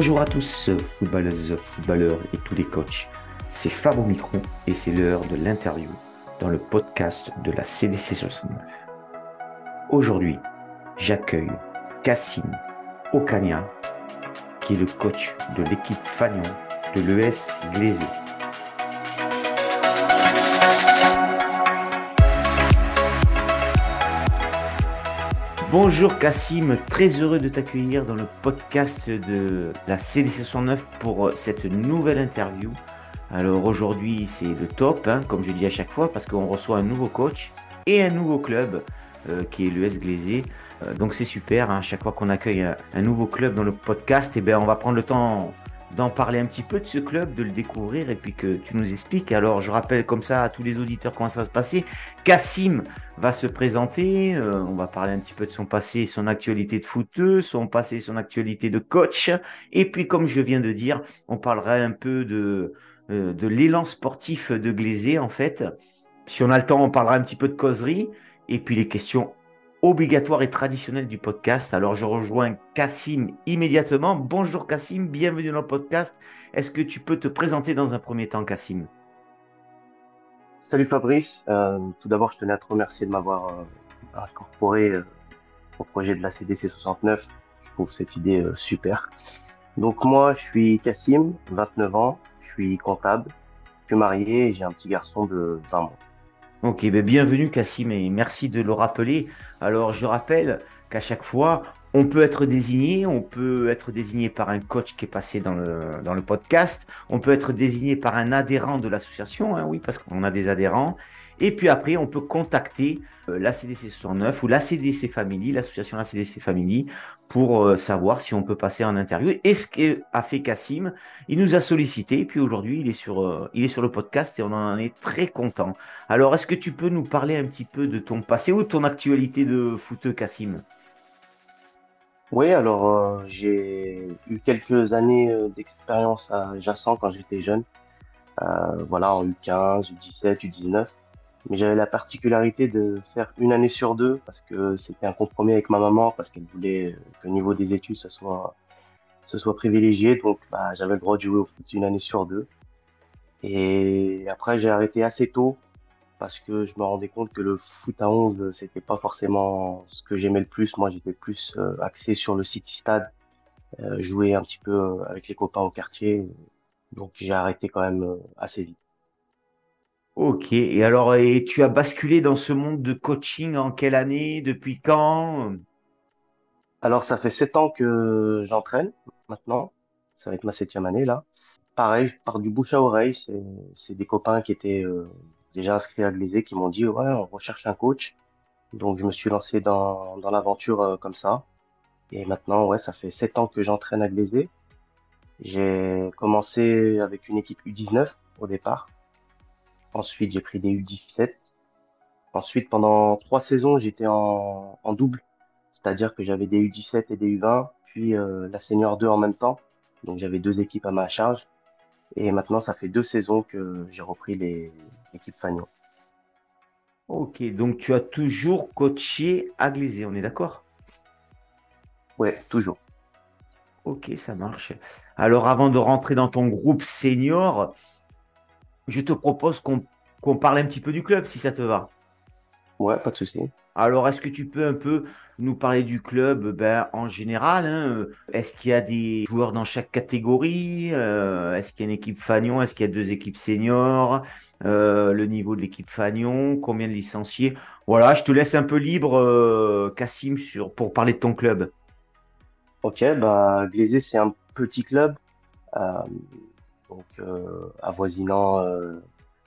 Bonjour à tous, footballeuses, footballeurs et tous les coachs. C'est Fab au et c'est l'heure de l'interview dans le podcast de la CDC 69. Aujourd'hui, j'accueille Cassim Okania, qui est le coach de l'équipe Fagnon de l'ES Glazé. Bonjour Cassim, très heureux de t'accueillir dans le podcast de la CDC69 pour euh, cette nouvelle interview. Alors aujourd'hui c'est le top, hein, comme je dis à chaque fois, parce qu'on reçoit un nouveau coach et un nouveau club euh, qui est l'ES Glazé. Euh, donc c'est super, hein, à chaque fois qu'on accueille un, nouveau club dans le podcast, eh ben, on va prendre le temps d'en parler un petit peu de ce club, de le découvrir et puis que tu nous expliques. Alors je rappelle comme ça à tous les auditeurs comment ça va se passer. Cassim va se présenter, euh, on va parler un petit peu de son passé, son actualité de footeuse, son passé, son actualité de coach. Et puis comme je viens de dire, on parlera un peu de, euh, de l'élan sportif de Glazé en fait. Si on a le temps, on parlera un petit peu de causerie. Et puis les questions obligatoire et traditionnel du podcast. Alors je rejoins Cassim immédiatement. Bonjour Cassim, bienvenue dans le podcast. Est-ce que tu peux te présenter dans un premier temps Cassim Salut Fabrice, euh, tout d'abord je tenais à te remercier de m'avoir euh, incorporé euh, au projet de la CDC 69. Je trouve cette idée super. Donc moi je suis Cassim, 29 ans, je suis comptable, je suis marié et j'ai un petit garçon de 20 mois. Ok, ben bienvenue Cassim et merci de le rappeler. Alors je rappelle qu'à chaque fois, on peut être désigné, on peut être désigné par un coach qui est passé dans le, dans le podcast, on peut être désigné par un adhérent de l'association, hein, oui, parce qu'on a des adhérents, et puis après, on peut contacter euh, la CDC 69 ou la CDC Family, l'association la CDC Family, pour euh, savoir si on peut passer en interview. Et ce qu'a fait Cassim, il nous a sollicité, puis aujourd'hui, il, est sur, euh, il est sur le podcast et on en est très content. Alors, est-ce que tu peux nous parler un petit peu de ton passé ou de ton actualité de footeux, Cassim? Oui, alors j'ai eu quelques années d'expérience à Jassan quand j'étais jeune. voilà, en U15, U17, U19 mais j'avais la particularité de faire une année sur deux parce que c'était un compromis avec ma maman parce qu'elle voulait que au niveau des études ce soit ce soit privilégié. Donc bah, j'avais le droit de jouer au foot une année sur deux. Et après j'ai arrêté assez tôt parce que je me rendais compte que le foot à 11 c'était pas forcément ce que j'aimais le plus. Moi j'étais plus euh, axé sur le city stade euh, jouer un petit peu euh, avec les copains au quartier. Donc j'ai arrêté quand même euh, assez vite Ok, et alors, et tu as basculé dans ce monde de coaching en quelle année, depuis quand? Alors, ça fait sept ans que j'entraîne maintenant. Ça va être ma septième année là. Pareil, par du bouche à oreille. C'est, des copains qui étaient euh, déjà inscrits à Glazé qui m'ont dit, ouais, on recherche un coach. Donc, je me suis lancé dans, dans l'aventure euh, comme ça. Et maintenant, ouais, ça fait sept ans que j'entraîne à Glazé. J'ai commencé avec une équipe U19 au départ. Ensuite, j'ai pris des U17. Ensuite, pendant trois saisons, j'étais en, en double. C'est-à-dire que j'avais des U17 et des U20, puis euh, la senior 2 en même temps. Donc j'avais deux équipes à ma charge. Et maintenant, ça fait deux saisons que j'ai repris les équipes Fagnon. Ok, donc tu as toujours coaché à Glazé, on est d'accord? Ouais, toujours. Ok, ça marche. Alors avant de rentrer dans ton groupe senior, je te propose qu'on parle un petit peu du club, si ça te va. Ouais, pas de souci. Alors, est-ce que tu peux un peu nous parler du club? Ben, en général hein Est-ce qu'il y a des joueurs dans chaque catégorie? Euh, Est-ce qu'il y a une équipe Fagnon? Est-ce qu'il y a deux équipes seniors? Euh, Le niveau de l'équipe Fagnon? Combien de licenciés? Voilà, je te laisse un peu libre, euh, Cassim, sur, pour parler de ton club. Ok, bah, c'est un petit club donc euh, avoisinant euh,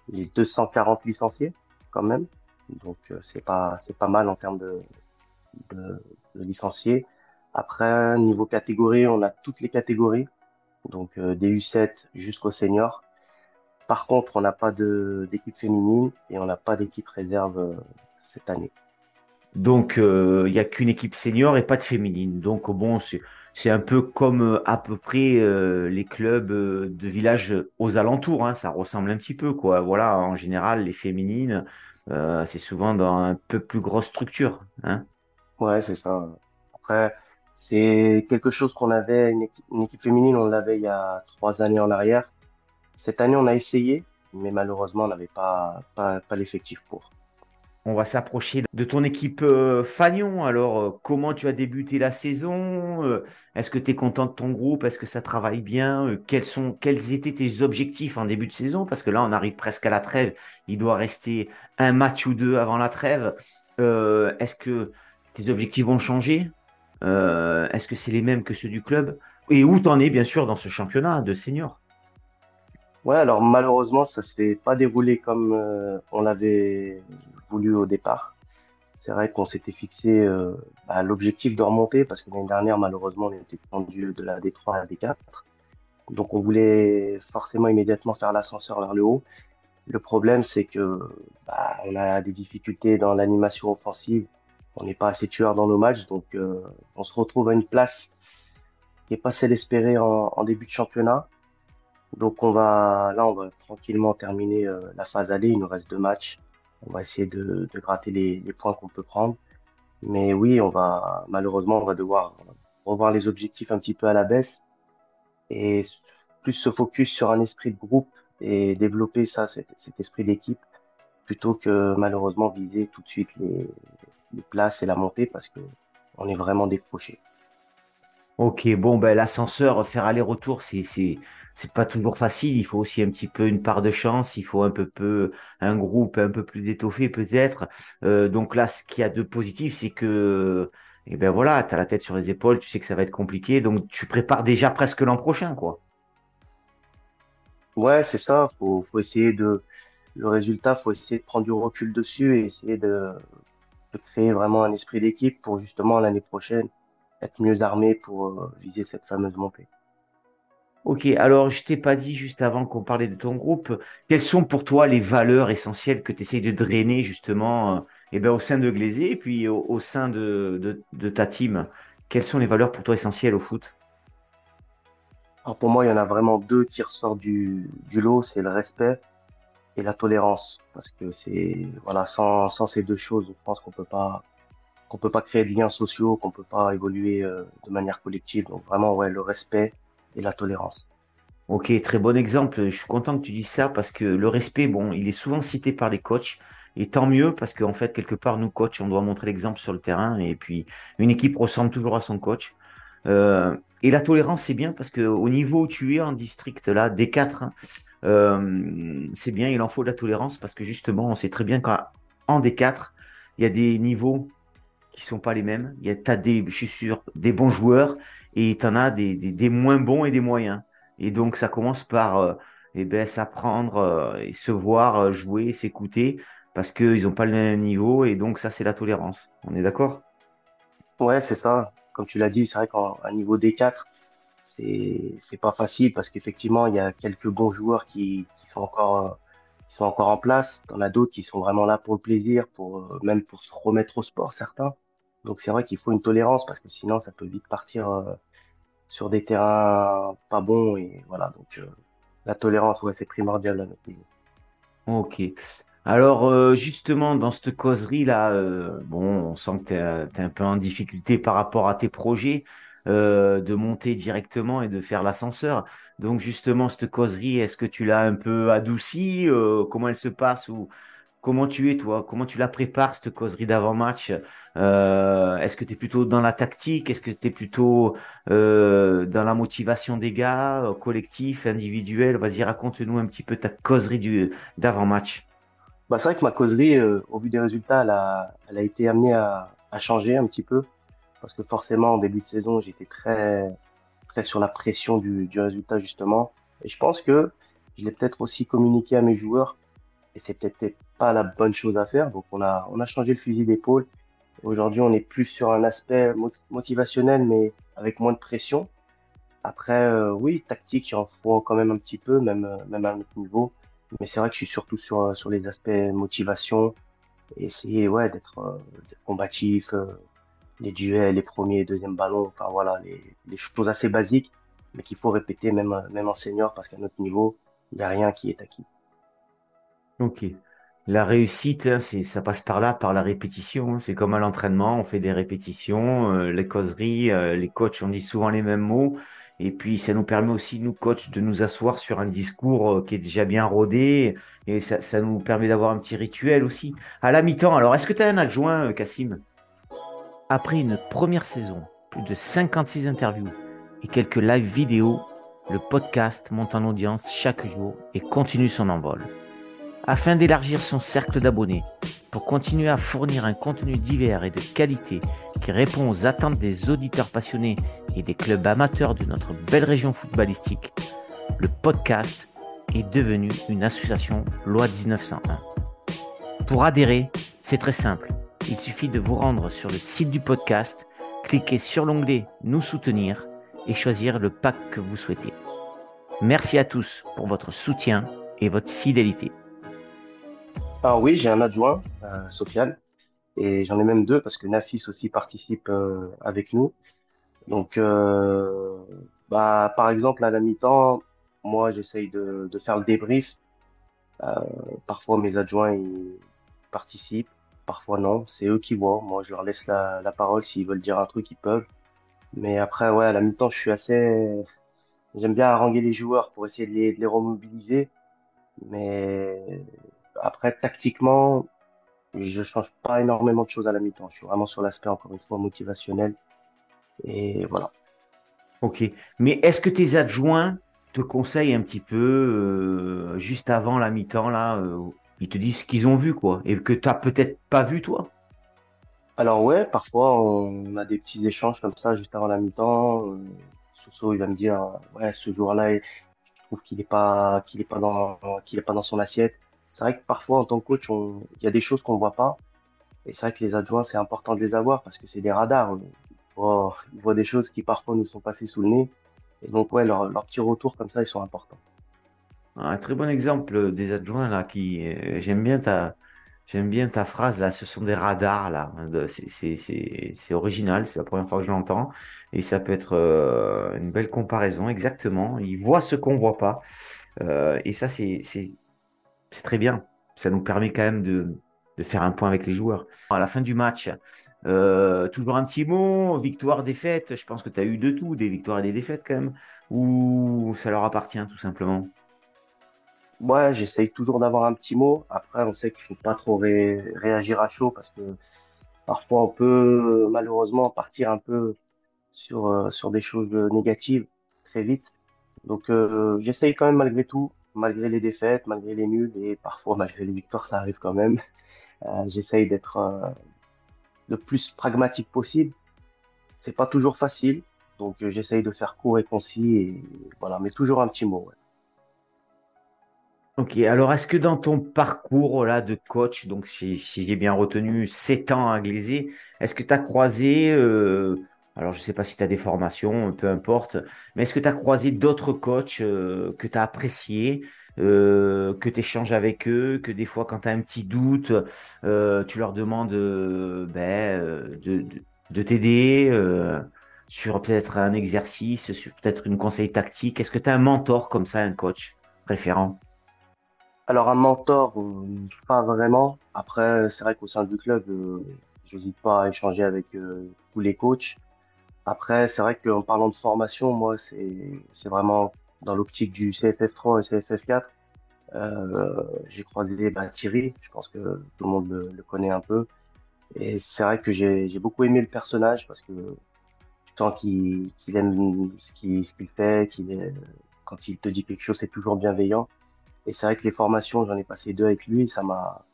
les 240 licenciés quand même. Donc euh, c'est pas c'est pas mal en termes de, licenciés. Après niveau catégorie, on a toutes les catégories, donc des U7 jusqu'au senior. Par contre, on n'a pas d'équipe féminine et on n'a pas d'équipe réserve cette année. Donc, il n'y a qu'une équipe senior et pas de féminine. Donc, bon, c'est c'est un peu comme euh, à peu près euh, les clubs euh, de village aux alentours. Hein, ça ressemble un petit peu, quoi. Voilà, en général, les féminines, c'est souvent dans un peu plus grosse structure. Hein. Ouais, c'est ça. Après, C'est quelque chose qu'on avait, une équipe, une équipe féminine, on l'avait il y a trois années en arrière. Cette année, on a essayé, mais malheureusement, on n'avait pas, pas, pas l'effectif pour. On va s'approcher de ton équipe euh, Fagnon. Alors, euh, comment tu as débuté la saison Euh, Est-ce que tu es content de ton groupe? Est-ce que ça travaille bien? Euh, quels étaient tes objectifs en début de saison? Parce que là, on arrive presque à la trêve. Il doit rester un match ou deux avant la trêve. Est-ce que tes objectifs vont changer Est-ce que c'est les mêmes que ceux du club? Et où t'en es, bien sûr, dans ce championnat de seniors? Ouais, alors malheureusement, ça s'est pas déroulé comme on l'avait au départ. C'est vrai qu'on s'était fixé euh, bah, l'objectif de remonter parce que l'année dernière, malheureusement, on était descendu de la D3 à la D4. Donc on voulait forcément immédiatement faire l'ascenseur vers le haut. Le problème, c'est que bah, on a des difficultés dans l'animation offensive. On n'est pas assez tueur dans nos matchs, donc euh, on se retrouve à une place qui est pas celle espérée en, en début de championnat. Donc on va là, on va tranquillement terminer euh, la phase aller. Il nous reste deux matchs. On va essayer de, gratter les, points qu'on peut prendre. Mais oui, on va malheureusement, on va devoir revoir les objectifs un petit peu à la baisse et plus se focus sur un esprit de groupe et développer ça, cet, esprit d'équipe, plutôt que malheureusement viser tout de suite les, les places et la montée parce que on est vraiment décroché. Ok, bon, ben, l'ascenseur, faire aller-retour, c'est, c'est, pas toujours facile. Il faut aussi un petit peu une part de chance. Il faut un peu, un groupe un peu plus étoffé, peut-être. Euh, donc là, ce qu'il y a de positif, c'est que, eh ben voilà, tu as la tête sur les épaules, tu sais que ça va être compliqué. Donc tu prépares déjà presque l'an prochain, quoi. Ouais, c'est ça. Faut, faut essayer de le résultat, faut essayer de prendre du recul dessus et essayer de, de créer vraiment un esprit d'équipe pour justement l'année prochaine être mieux armé pour euh, viser cette fameuse montée. Ok, alors je t'ai pas dit juste avant qu'on parlait de ton groupe, quelles sont pour toi les valeurs essentielles que tu essayes de drainer justement euh, eh ben, au sein de Glaisé et puis au, sein de, de, de ta team? Quelles sont les valeurs pour toi essentielles au foot? Alors pour moi, il y en a vraiment deux qui ressortent du, du lot, c'est le respect et la tolérance. Parce que c'est, voilà, sans, sans ces deux choses, je pense qu'on peut pas, qu'on peut pas créer de liens sociaux, qu'on peut pas évoluer euh, de manière collective. Donc vraiment, ouais, le respect et la tolérance. Ok, très bon exemple. Je suis content que tu dises ça parce que le respect, bon, il est souvent cité par les coachs. Et tant mieux parce qu'en fait, quelque part, nous, coachs, on doit montrer l'exemple sur le terrain. Et puis, une équipe ressemble toujours à son coach. Euh, et la tolérance, c'est bien parce que au niveau où tu es en district, là, D4, hein, euh, c'est bien, il en faut de la tolérance parce que justement, on sait très bien qu'en D4, il y a des niveaux qui sont pas les mêmes. Il y a, t'as des, je suis sûr, des bons joueurs et tu en as des, des, des moins bons et des moyens. Et donc, ça commence par euh, eh ben, s'apprendre euh, et se voir euh, jouer, s'écouter parce qu'ils n'ont pas le même niveau. Et donc, ça, c'est la tolérance. On est d'accord? Ouais, c'est ça. Comme tu l'as dit, c'est vrai qu'à niveau D4, c'est pas facile parce qu'effectivement, il y a quelques bons joueurs qui, qui sont encore euh, qui sont encore en place. T'en as d'autres qui sont vraiment là pour le plaisir, pour même pour se remettre au sport, certains. Donc c'est vrai qu'il faut une tolérance parce que sinon ça peut vite partir euh, sur des terrains pas bons et voilà. Donc euh, la tolérance, c'est primordial à notre. Ok. Alors, euh, justement, dans cette causerie-là, euh, bon, on sent que tu es, un peu en difficulté par rapport à tes projets de monter directement et de faire l'ascenseur. Donc, justement, cette causerie, est-ce que tu l'as un peu adoucie? Comment elle se passe ou comment tu es, toi? Comment tu la prépares, cette causerie d'avant-match? Euh, est-ce que tu es plutôt dans la tactique? Est-ce que tu es plutôt euh, dans la motivation des gars, euh, collectif, individuel? Vas-y, raconte-nous un petit peu ta causerie d'avant-match. Bah, c'est vrai que ma causerie, euh, au vu des résultats, elle a, elle a été amenée à, à changer un petit peu parce que forcément, en début de saison, j'étais très, très sur la pression du, du résultat justement. Et je pense que je l'ai peut-être aussi communiqué à mes joueurs et c'est peut-être pas la bonne chose à faire. Donc on a, on a changé le fusil d'épaule. Aujourd'hui, on est plus sur un aspect mot- motivationnel, mais avec moins de pression. Après, euh, oui, tactique, il en faut quand même un petit peu, même, euh, même à notre niveau. Mais c'est vrai que je suis surtout sur, euh, sur les aspects motivation essayer, ouais, d'être euh, combatif, euh, les duels, les premiers et deuxièmes ballons, enfin voilà, les, choses assez basiques, mais qu'il faut répéter même, même en senior parce qu'à notre niveau, il n'y a rien qui est acquis. Ok. La réussite, ça passe par là, par la répétition. hein. C'est comme à l'entraînement, on fait des répétitions, euh, les causeries, euh, les coachs, on dit souvent les mêmes mots. Et puis, ça nous permet aussi, nous, coachs, de nous asseoir sur un discours euh, qui est déjà bien rodé. Et ça, nous permet d'avoir un petit rituel aussi. À la mi-temps, alors, est-ce que tu as un adjoint, Cassim? Après une première saison, plus de 56 interviews et quelques live vidéos, le podcast monte en audience chaque jour et continue son envol. Afin d'élargir son cercle d'abonnés, pour continuer à fournir un contenu divers et de qualité qui répond aux attentes des auditeurs passionnés et des clubs amateurs de notre belle région footballistique, le podcast est devenu une association loi 1901. Pour adhérer, c'est très simple. Il suffit de vous rendre sur le site du podcast, cliquer sur l'onglet Nous soutenir et choisir le pack que vous souhaitez. Merci à tous pour votre soutien et votre fidélité. Ah oui, j'ai un adjoint, euh, Sofiane, et j'en ai même deux parce que Nafis aussi participe euh, avec nous. Donc, euh, bah, par exemple, à la mi-temps, moi, j'essaye de, de faire le débrief. Euh, parfois, mes adjoints, ils participent, parfois non. C'est eux qui voient. Moi, je leur laisse la, la parole. S'ils veulent dire un truc, ils peuvent. Mais après, ouais, à la mi-temps, je suis assez... J'aime bien haranguer les joueurs pour essayer de les, de les remobiliser. Mais après, tactiquement, je change pas énormément de choses à la mi-temps. Je suis vraiment sur l'aspect, encore une fois, motivationnel. Et voilà. Ok. Mais est-ce que tes adjoints te conseillent un petit peu euh, juste avant la mi-temps là euh, Ils te disent ce qu'ils ont vu quoi et que tu n'as peut-être pas vu toi? Alors ouais, parfois on a des petits échanges comme ça juste avant la mi-temps. Euh, Soso, il va me dire, ouais, ce joueur-là, je trouve qu'il est pas, qu'il est pas dans, qu'il est pas dans son assiette. C'est vrai que parfois en tant que coach, il y a des choses qu'on voit pas. Et c'est vrai que les adjoints, c'est important de les avoir parce que c'est des radars. Ils voient, des choses qui parfois nous sont passées sous le nez. Et donc ouais, leurs leurs petits retours comme ça, ils sont importants. Un très bon exemple des adjoints là qui euh, j'aime bien ta j'aime bien ta phrase là. Ce sont des radars là. C'est original. C'est la première fois que je l'entends et ça peut être euh, une belle comparaison exactement. Ils voient ce qu'on voit pas Euh, et ça c'est c'est très bien. Ça nous permet quand même de, de faire un point avec les joueurs. À la fin du match, euh, toujours un petit mot, victoire, défaite. Je pense que tu as eu de tout, des victoires et des défaites quand même. Ou ça leur appartient tout simplement? Ouais, j'essaye toujours d'avoir un petit mot. Après, on sait qu'il faut pas trop ré- réagir à chaud parce que parfois on peut malheureusement partir un peu sur, euh, des choses négatives très vite. Donc euh, j'essaye quand même malgré tout, malgré les défaites, malgré les nuls et parfois malgré les victoires, ça arrive quand même. Euh, j'essaye d'être euh, le plus pragmatique possible. C'est pas toujours facile, donc euh, j'essaye de faire court et concis voilà, mais toujours un petit mot. Ok, alors est-ce que dans ton parcours là de coach, donc si, j'ai bien retenu 7 ans à Glazé, est-ce que tu as croisé, alors je ne sais pas si tu as des formations, peu importe, mais est-ce que tu as croisé d'autres coachs euh, que tu as appréciés, euh, que tu échanges avec eux, que des fois quand tu as un petit doute, euh, tu leur demandes ben, de, de, de t'aider sur peut-être un exercice, sur peut-être une conseil tactique? Est-ce que tu as un mentor comme ça, un coach référent? Alors un mentor, pas vraiment. Après, c'est vrai qu'au sein du club, j'hésite pas à échanger avec tous les coachs. Après, c'est vrai qu'en parlant de formation, moi, c'est vraiment dans l'optique du CFF3 et CFF4. Euh, j'ai croisé bah, Thierry, je pense que tout le monde le, connaît un peu. Et c'est vrai que j'ai j'ai beaucoup aimé le personnage parce que tu sens qu'il qu'il aime ce qu'il qu'il fait, qu'il est quand il te dit quelque chose, c'est toujours bienveillant. Et c'est vrai que les formations, j'en ai passé deux avec lui, ça m'a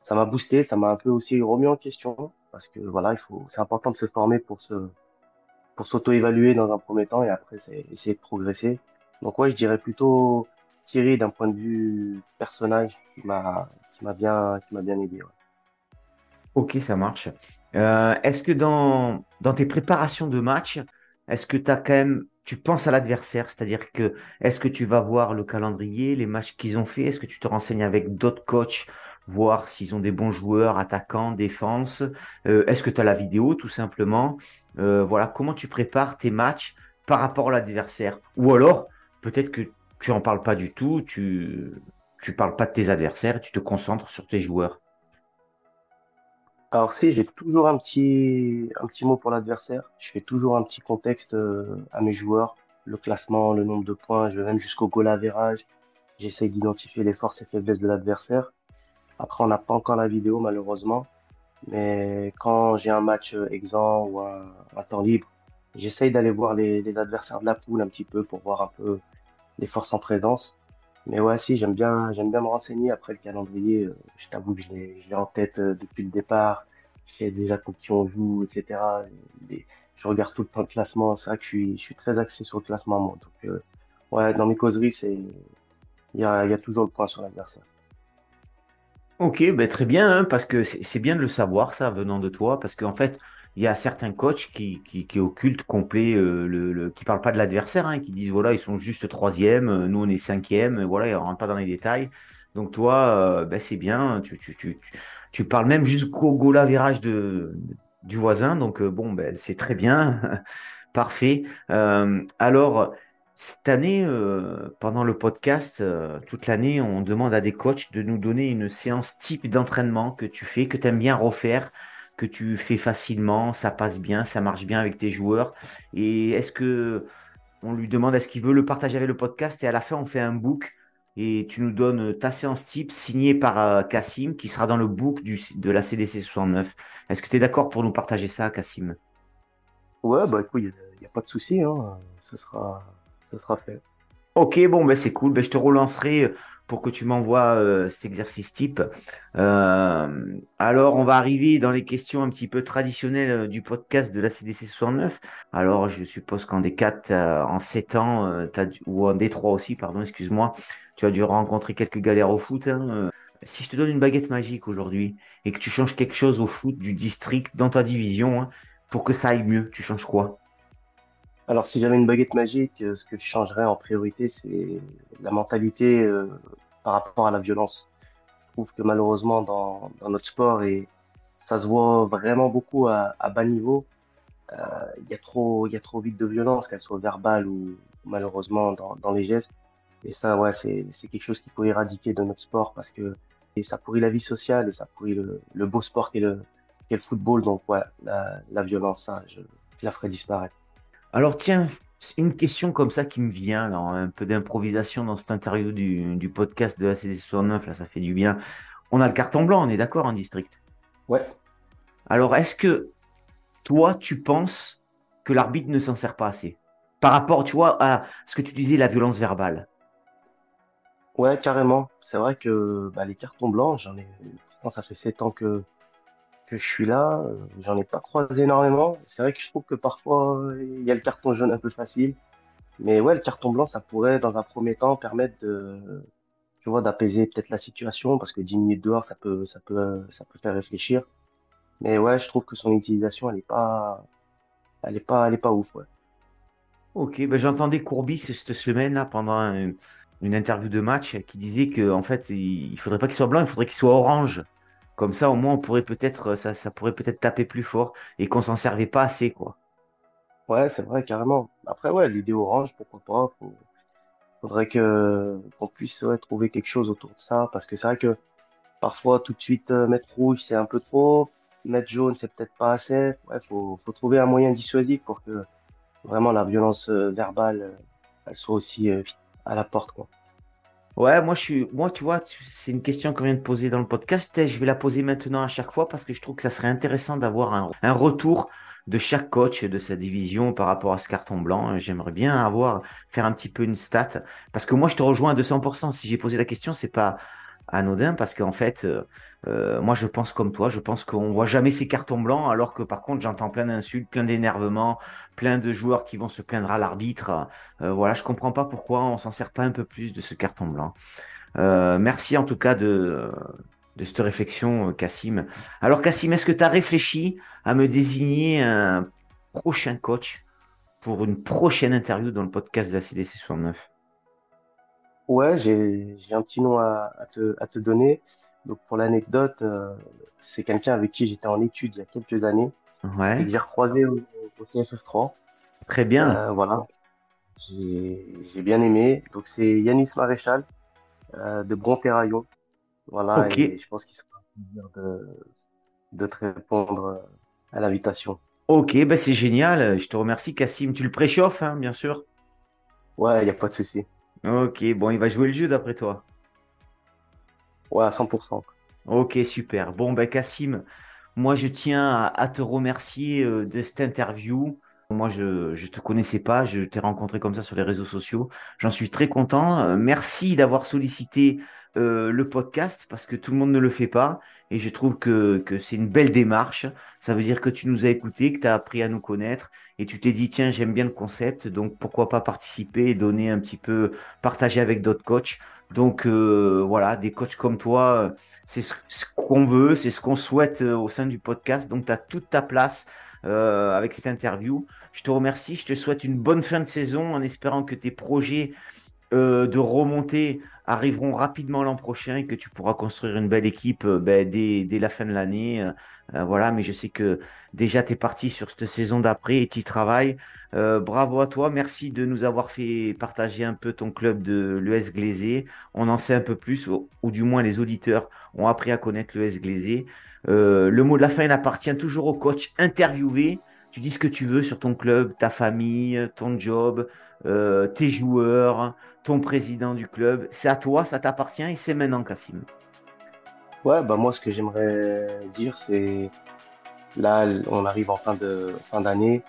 ça m'a boosté, ça m'a un peu aussi remis en question parce que voilà, il faut c'est important de se former pour se s'auto-évaluer dans un premier temps et après essayer de progresser. Donc ouais, je dirais plutôt Thierry d'un point de vue personnage qui m'a qui m'a bien qui m'a bien aidé. Ok, ça marche. Euh, est-ce que dans, dans tes préparations de match, est-ce que tu as quand même, tu penses à l'adversaire, c'est-à-dire que est-ce que tu vas voir le calendrier, les matchs qu'ils ont fait, est-ce que tu te renseignes avec d'autres coachs, voir s'ils ont des bons joueurs, attaquants, défense, Euh, est-ce que tu as la vidéo tout simplement? Euh, voilà, comment tu prépares tes matchs par rapport à l'adversaire? Ou alors, peut-être que tu en parles pas du tout, tu, tu parles pas de tes adversaires, tu te concentres sur tes joueurs. Alors si, j'ai toujours un petit, mot pour l'adversaire. Je fais toujours un petit contexte euh, à mes joueurs, le classement, le nombre de points, je vais même jusqu'au goal average. J'essaye d'identifier les forces et faiblesses de l'adversaire. Après, on n'a pas encore la vidéo malheureusement, mais quand j'ai un match euh, exempt ou un, temps libre, j'essaye d'aller voir les, adversaires de la poule un petit peu pour voir un peu les forces en présence. Mais ouais, si, j'aime bien, j'aime bien me renseigner. Après le calendrier, euh, je t'avoue que je l'ai, en tête euh, depuis le départ. Je sais déjà contre qui on joue, etc. Et je regarde tout le temps le classement. C'est vrai que je suis, je suis très axé sur le classement, moi. Donc, euh, ouais, dans mes causeries, c'est, il y a, il y a toujours le point sur l'adversaire. Ok, ben très bien, hein, parce que c'est bien de le savoir, ça, venant de toi, parce qu'en fait, il y a certains coachs qui, qui, qui occultent complet, euh, le, le- qui parlent pas de l'adversaire, hein, qui disent, voilà, ils sont juste troisième, euh, nous on est cinquième, euh, voilà, ils rentrent pas dans les détails. Donc toi, euh, ben c'est bien, tu, tu, tu, tu tu parles même jusqu'au goal average de, du voisin, donc bon, ben c'est très bien, parfait. Euh, alors, cette année, euh, pendant le podcast, euh, toute l'année, on demande à des coachs de nous donner une séance type d'entraînement que tu fais, que tu aimes bien refaire, que tu fais facilement, ça passe bien, ça marche bien avec tes joueurs. Et est-ce que on lui demande est-ce qu'il veut le partager avec le podcast? Et à la fin on fait un book et tu nous donnes ta séance type signée par euh, Cassim qui sera dans le book de la CDC 69. Est-ce que tu es d'accord pour nous partager ça, Cassim? Ouais, bah écoute, il y a, a pas de souci, hein. Ce sera, ce sera fait. Ok, bon, ben c'est cool. Ben, je te relancerai pour que tu m'envoies euh, cet exercice type. Euh, alors, on va arriver dans les questions un petit peu traditionnelles euh, du podcast de la CDC 69. Alors, je suppose qu'en D4, t'as- en 7 ans, euh, ou en D3 aussi, pardon, excuse-moi, tu as dû rencontrer quelques galères au foot. hein. Euh, Si je te donne une baguette magique aujourd'hui et que tu changes quelque chose au foot du district dans ta division hein, pour que ça aille mieux, tu changes quoi? Alors, si j'avais une baguette magique, euh, ce que je changerais en priorité, c'est la mentalité euh, par rapport à la violence. Je trouve que malheureusement, dans, dans notre sport, et ça se voit vraiment beaucoup à, à bas niveau, euh, il y a trop, y a trop vite de violence, qu'elle soit verbale ou malheureusement dans, dans les gestes. Et ça, ouais, c'est, quelque chose qu'il faut éradiquer de notre sport parce que et ça pourrit la vie sociale et ça pourrit le, le beau sport qu'est le, le football. Donc, ouais, la, la violence, ça, je, je la ferai disparaître. Alors tiens, une question comme ça qui me vient, là, un peu d'improvisation dans cette interview du, du podcast de la CD69, là, ça fait du bien. On a le carton blanc, on est d'accord en district? Ouais. Alors est-ce que toi, tu penses que l'arbitre ne s'en sert pas assez? Par rapport, tu vois, à ce que tu disais, la violence verbale. Ouais, carrément. C'est vrai que bah, les cartons blancs, j'en ai, ça fait sept ans que, je suis là, euh, j'en ai pas croisé énormément. C'est vrai que je trouve que parfois il y a le carton jaune un peu facile, mais ouais, le carton blanc, ça pourrait dans un premier temps permettre de, tu vois, d'apaiser peut-être la situation parce que 10 minutes dehors, ça peut, ça peut, ça peut faire réfléchir. Mais ouais, je trouve que son utilisation, elle est pas, elle est pas, elle est pas ouf, ouais. Ok, ben j'entendais Courbis cette semaine là pendant un- une interview de match qui disait que en fait il il faudrait pas qu'il soit blanc, il faudrait qu'il soit orange. Comme ça, au moins, on pourrait peut-être ça, ça pourrait peut-être taper plus fort et qu'on s'en servait pas assez, quoi. Ouais, c'est vrai, carrément. Après, ouais, l'idée orange, pourquoi pas. Faut, faudrait que qu'on puisse trouver quelque chose autour de ça, parce que c'est vrai que parfois tout de suite euh, mettre rouge c'est un peu trop, mettre jaune c'est peut-être pas assez. Ouais, faut faut trouver un moyen dissuasif pour que vraiment la violence euh, verbale euh, soit aussi euh, à la porte quoi. Ouais, moi je suis, moi tu vois, c'est une question qu'on vient de poser dans le podcast. et Je vais la poser maintenant à chaque fois parce que je trouve que ça serait intéressant d'avoir un, un retour de chaque coach de sa division par rapport à ce carton blanc. J'aimerais bien avoir, faire un petit peu une stat parce que moi je te rejoins à 200%. Si j'ai posé la question, c'est pas anodin parce qu'en fait, euh, euh, moi je pense comme toi, je pense qu'on voit jamais ces cartons blancs alors que par contre j'entends plein d'insultes, plein d'énervements, plein de joueurs qui vont se plaindre à l'arbitre. Euh, voilà, je comprends pas pourquoi on s'en sert pas un peu plus de ce carton blanc. Merci en tout cas de, de cette réflexion, Cassim. Alors, Cassim, est-ce que tu as réfléchi à me désigner un prochain coach pour une prochaine interview dans le podcast de la CDC 69? Ouais, j'ai j'ai un petit nom à, à te à te donner. Donc pour l'anecdote, euh, c'est quelqu'un avec qui j'étais en études il y a quelques années et Ouais, que j'ai recroisé au, au CFF3. très bien. Euh, voilà. J'ai j'ai bien aimé. Donc c'est Yanis Maréchal. euh, de Bronterraillon. Voilà, Ok, et je pense qu'il sera un plaisir de, de te répondre euh, à l'invitation. ok, ben c'est génial. Je te remercie, Cassim. Tu le préchauffes, hein, bien sûr. Ouais, il n'y a pas de souci. Ok, bon, il va jouer le jeu d'après toi. Ouais, à 100%. Ok, super. Bon, ben Cassim, moi je tiens à, à te remercier euh, de cette interview. Moi, je ne te connaissais pas, je t'ai rencontré comme ça sur les réseaux sociaux. J'en suis très content. Euh, merci d'avoir sollicité euh, le podcast parce que tout le monde ne le fait pas. Et je trouve que, que c'est une belle démarche. Ça veut dire que tu nous as écoutés, que tu as appris à nous connaître et tu t'es dit, tiens, j'aime bien le concept, donc pourquoi pas participer et donner un petit peu, partager avec d'autres coachs. Donc euh, voilà, des coachs comme toi, euh, c'est ce, qu'on veut, c'est ce qu'on souhaite euh, au sein du podcast. Donc tu as toute ta place euh, avec cette interview. Je te remercie, je te souhaite une bonne fin de saison en espérant que tes projets euh, de remontée arriveront rapidement l'an prochain et que tu pourras construire une belle équipe euh, ben, dès, la fin de l'année. Voilà, mais je sais que déjà tu es parti sur cette saison d'après et tu y travailles. Bravo à toi, merci de nous avoir fait partager un peu ton club de l'ES Glaisé. On en sait un peu plus, ou, du moins les auditeurs ont appris à connaître l'ES Glaisé. Euh, le mot de la fin appartient toujours au coach interviewé. Tu dis ce que tu veux sur ton club, ta famille, ton job, euh, tes joueurs, ton président du club. C'est à toi, ça t'appartient et c'est maintenant, Cassim. Ouais, bah moi, ce que j'aimerais dire, c'est là, on arrive en fin d'année.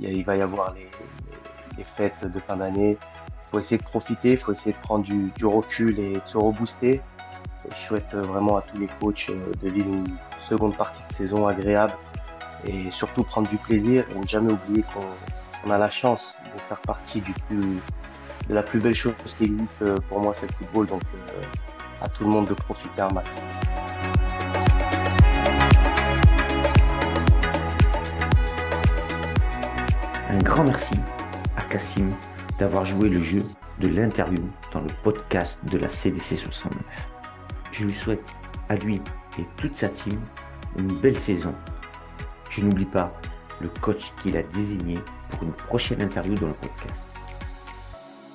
Il va y avoir les fêtes de fin d'année. Il faut essayer de profiter, il faut essayer de prendre du, du recul et de se rebooster. Je souhaite vraiment à tous les coachs euh, de vivre une seconde partie de saison agréable et surtout prendre du plaisir et ne jamais oublier qu'on a la chance de faire partie de la plus belle chose qui existe euh, pour moi, c'est le football. Donc, euh, à tout le monde de profiter un max. Un grand merci à Cassim d'avoir joué le jeu de l'interview dans le podcast de la CDC 69. Je lui souhaite à lui et toute sa team une belle saison. Je n'oublie pas le coach qu'il a désigné pour une prochaine interview dans le podcast.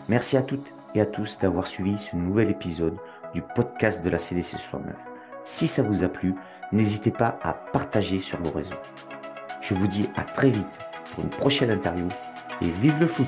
Merci à toutes et à tous d'avoir suivi ce nouvel épisode du podcast de la CDC 69. Si ça vous a plu, n'hésitez pas à partager sur vos réseaux. Je vous dis à très vite pour une prochaine interview et vive le foot